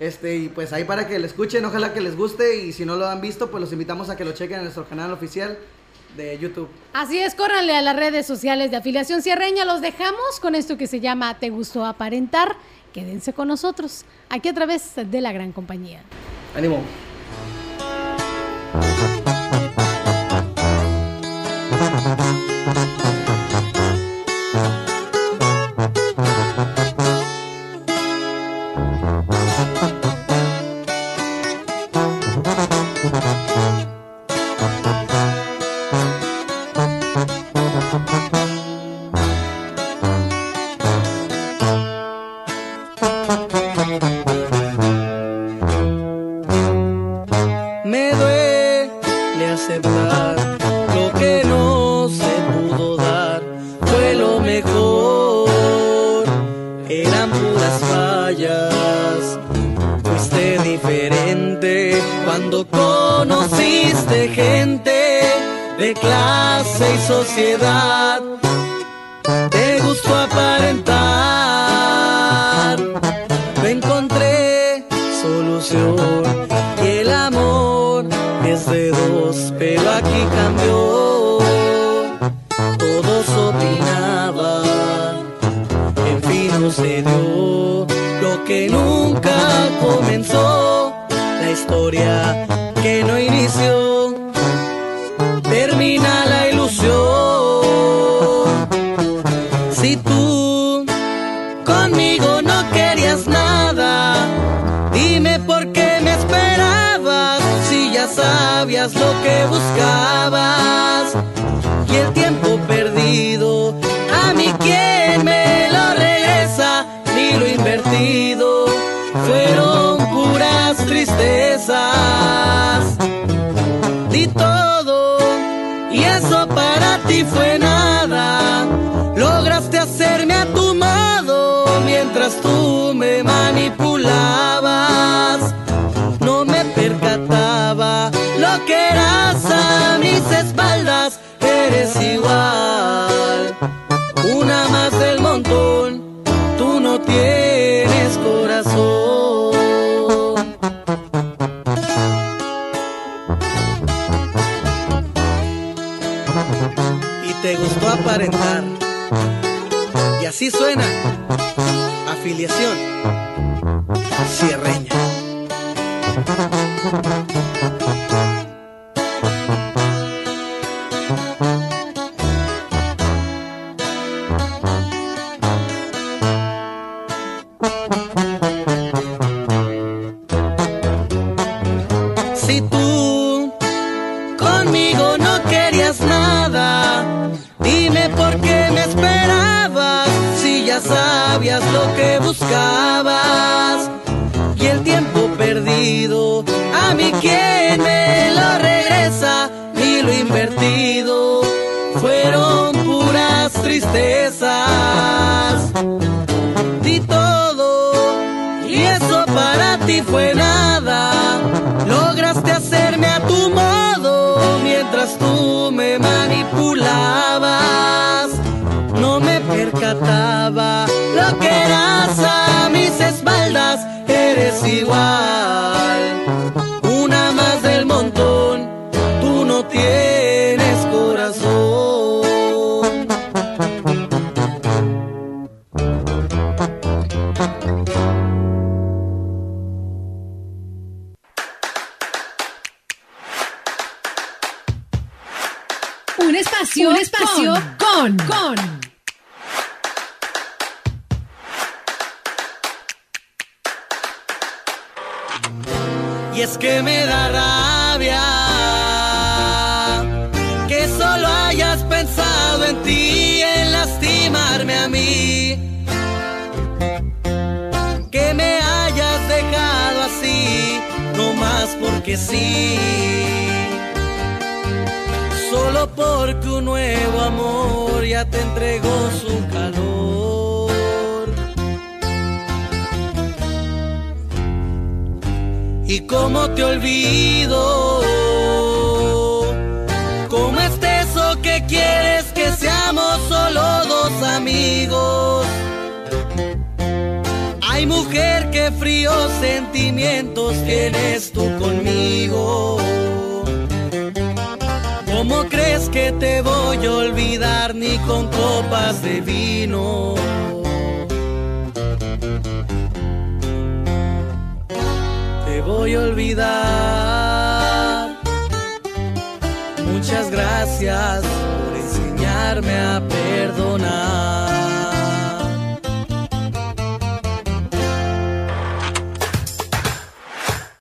Este, y pues ahí para que lo escuchen, ojalá que les guste y si no lo han visto, pues los invitamos a que lo chequen en nuestro canal oficial de YouTube. Así es, córranle a las redes sociales de afiliación sierreña. Los dejamos con esto que se llama Te gustó aparentar. Quédense con nosotros, aquí a través de la gran compañía. Ánimo. sabías lo que buscabas. Y el tiempo perdido, a mí quien me lo regresa, ni lo invertido, fueron puras tristezas. Di todo, y eso para ti fue nada. Lograste hacerme a tu modo mientras tú me manipulabas. Mis espaldas. Eres igual, una más del montón. Tú no tienes corazón. y te gustó aparentar. Y así suena afiliación cierreña. Natal.